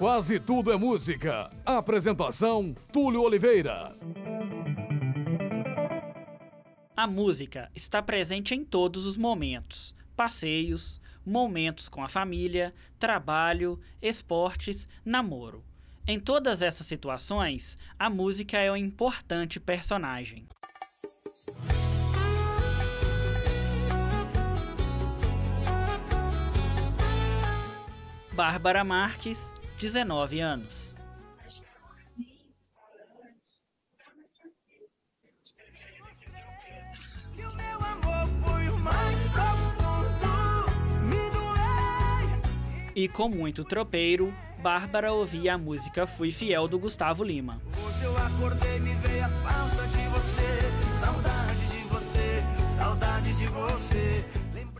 Quase tudo é música. Apresentação: Túlio Oliveira. A música está presente em todos os momentos: passeios, momentos com a família, trabalho, esportes, namoro. Em todas essas situações, a música é um importante personagem. Bárbara Marques, 19 anos. E com muito tropeiro, Bárbara ouvia a música Fui Fiel do Gustavo Lima. Hoje eu acordei, me veio a falta de você, saudade de você, saudade de você.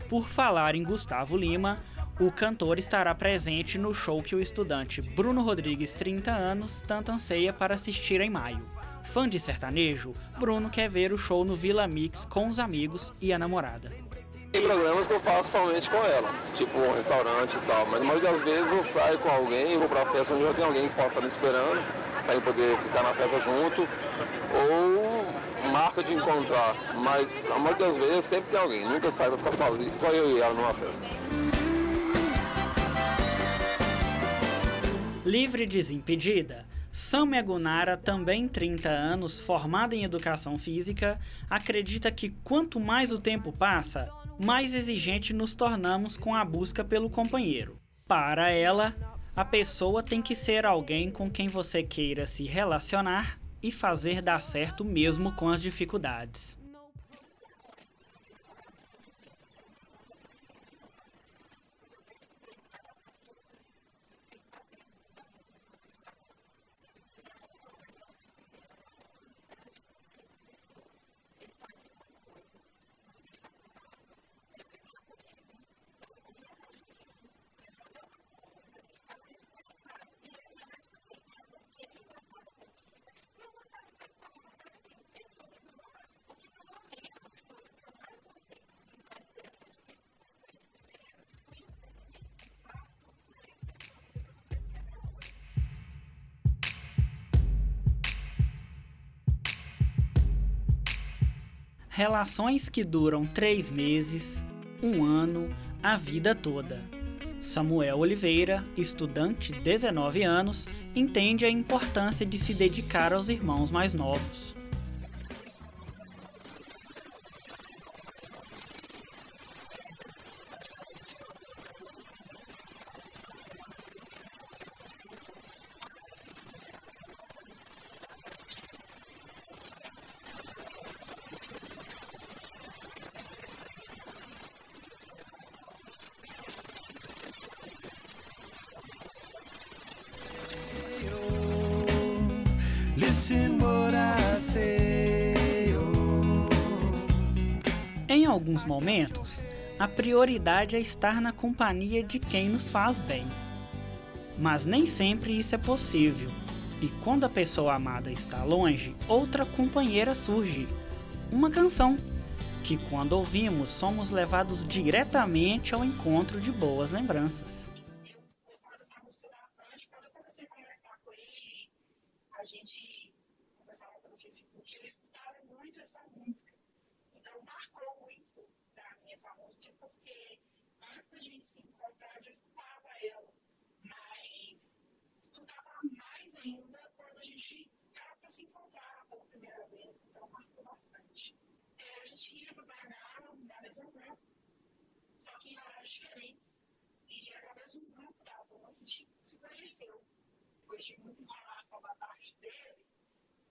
Por falar em Gustavo Lima, o cantor estará presente no show que o estudante Bruno Rodrigues, 30 anos, tanto anseia para assistir em maio. Fã de sertanejo, Bruno quer ver o show no Vila Mix com os amigos e a namorada. Tem programas que eu faço somente com ela, tipo um restaurante e tal, mas maioria das vezes eu saio com alguém, vou pra festa onde já tem alguém que possa estar me esperando, para poder ficar na festa junto, ou marca de encontrar, mas a maioria das vezes sempre tem alguém, nunca sai pra ficar sozinho, só eu e ela numa festa. Livre desimpedida, Samia Gunara, também 30 anos, formada em educação física, acredita que quanto mais o tempo passa, mais exigente nos tornamos com a busca pelo companheiro. Para ela, a pessoa tem que ser alguém com quem você queira se relacionar e fazer dar certo mesmo com as dificuldades. Relações que duram três meses, um ano, a vida toda. Samuel Oliveira, estudante, 19 anos, entende a importância de se dedicar aos irmãos mais novos. Alguns momentos, a prioridade é estar na companhia de quem nos faz bem. Mas nem sempre isso é possível, e quando a pessoa amada está longe, outra companheira surge uma canção que, quando ouvimos, somos levados diretamente ao encontro de boas lembranças. A gente conversava pelo Facebook, ele escutava muito essa música. Então marcou muito pra mim essa música, porque antes da gente se encontrar, eu já escutava ela. Mas escutava mais ainda quando a gente estava para se encontrar pela primeira vez. Então marcou bastante. A gente ia pro Paraná, da mesma grupo, só que em horários diferentes. E através do grupo da avó, a gente se conheceu. Depois de muita informação da parte dele,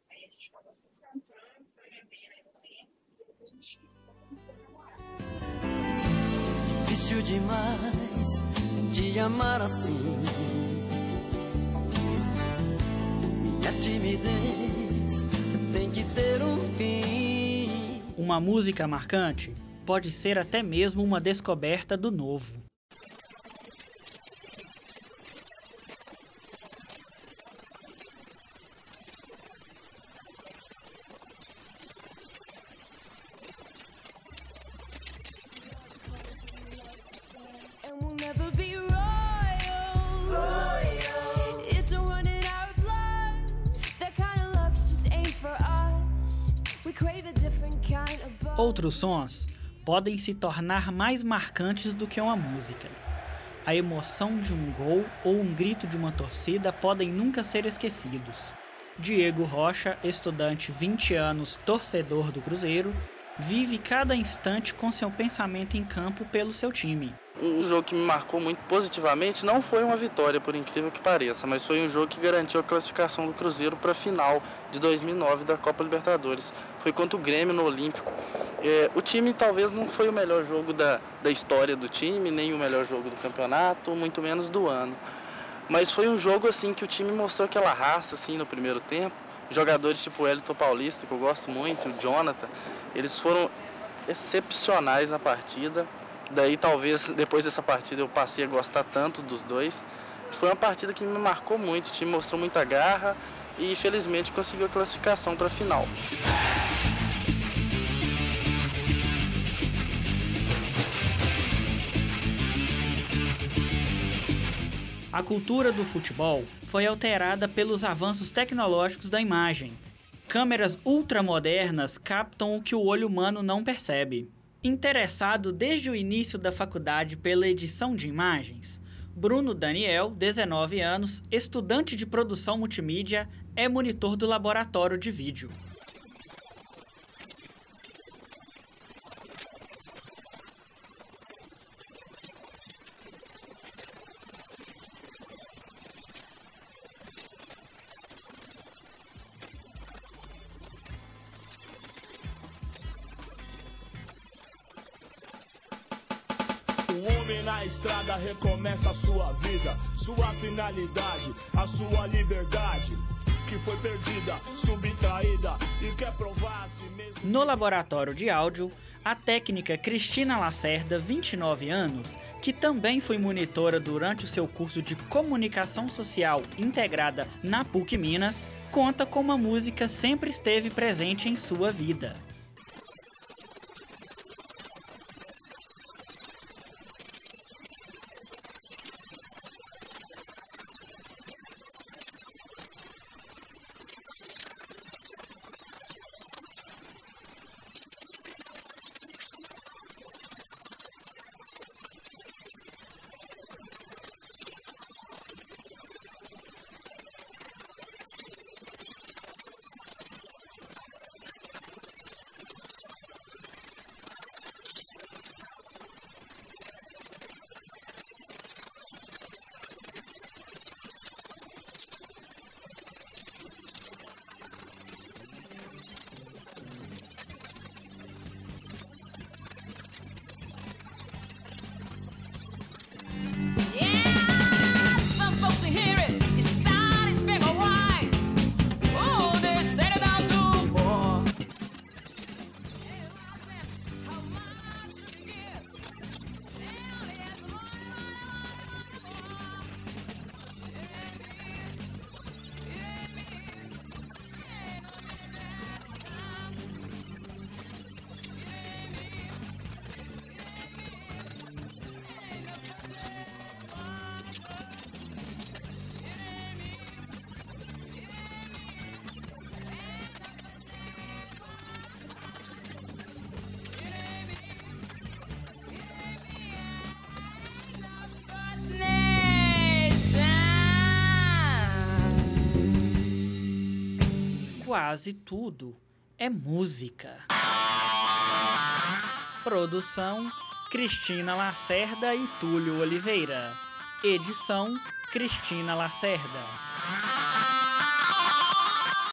aí a gente acabou se encontrando, foi bebendo tempo, e depois a gente começou a namorar. Difícil demais te amar assim. Minha timidez Uma música marcante pode ser até mesmo uma descoberta do novo. Outros sons podem se tornar mais marcantes do que uma música. A emoção de um gol ou um grito de uma torcida podem nunca ser esquecidos. Diego Rocha, estudante 20 anos, torcedor do Cruzeiro, vive cada instante com seu pensamento em campo pelo seu time. Um jogo que me marcou muito positivamente não foi uma vitória, por incrível que pareça, mas foi um jogo que garantiu a classificação do Cruzeiro para a final de 2009 da Copa Libertadores. Foi contra o Grêmio no Olímpico. É, o time talvez não foi o melhor jogo da, da história do time, nem o melhor jogo do campeonato, muito menos do ano. Mas foi um jogo assim que o time mostrou aquela raça assim no primeiro tempo. Jogadores tipo Elton Paulista, que eu gosto muito, o Jonathan, eles foram excepcionais na partida. Daí talvez depois dessa partida eu passei a gostar tanto dos dois. Foi uma partida que me marcou muito, o time mostrou muita garra e felizmente conseguiu a classificação para a final. A cultura do futebol foi alterada pelos avanços tecnológicos da imagem. Câmeras ultramodernas captam o que o olho humano não percebe. Interessado desde o início da faculdade pela edição de imagens, Bruno Daniel, 19 anos, estudante de produção multimídia, é monitor do laboratório de vídeo. Homem na estrada recomeça a sua vida, sua finalidade, a sua liberdade. Que foi perdida, subtraída e quer provar a si mesmo. No laboratório de áudio, a técnica Cristina Lacerda, 29 anos, que também foi monitora durante o seu curso de comunicação social integrada na PUC Minas, conta como a música sempre esteve presente em sua vida. Quase tudo é música. Produção: Cristina Lacerda e Túlio Oliveira. Edição: Cristina Lacerda.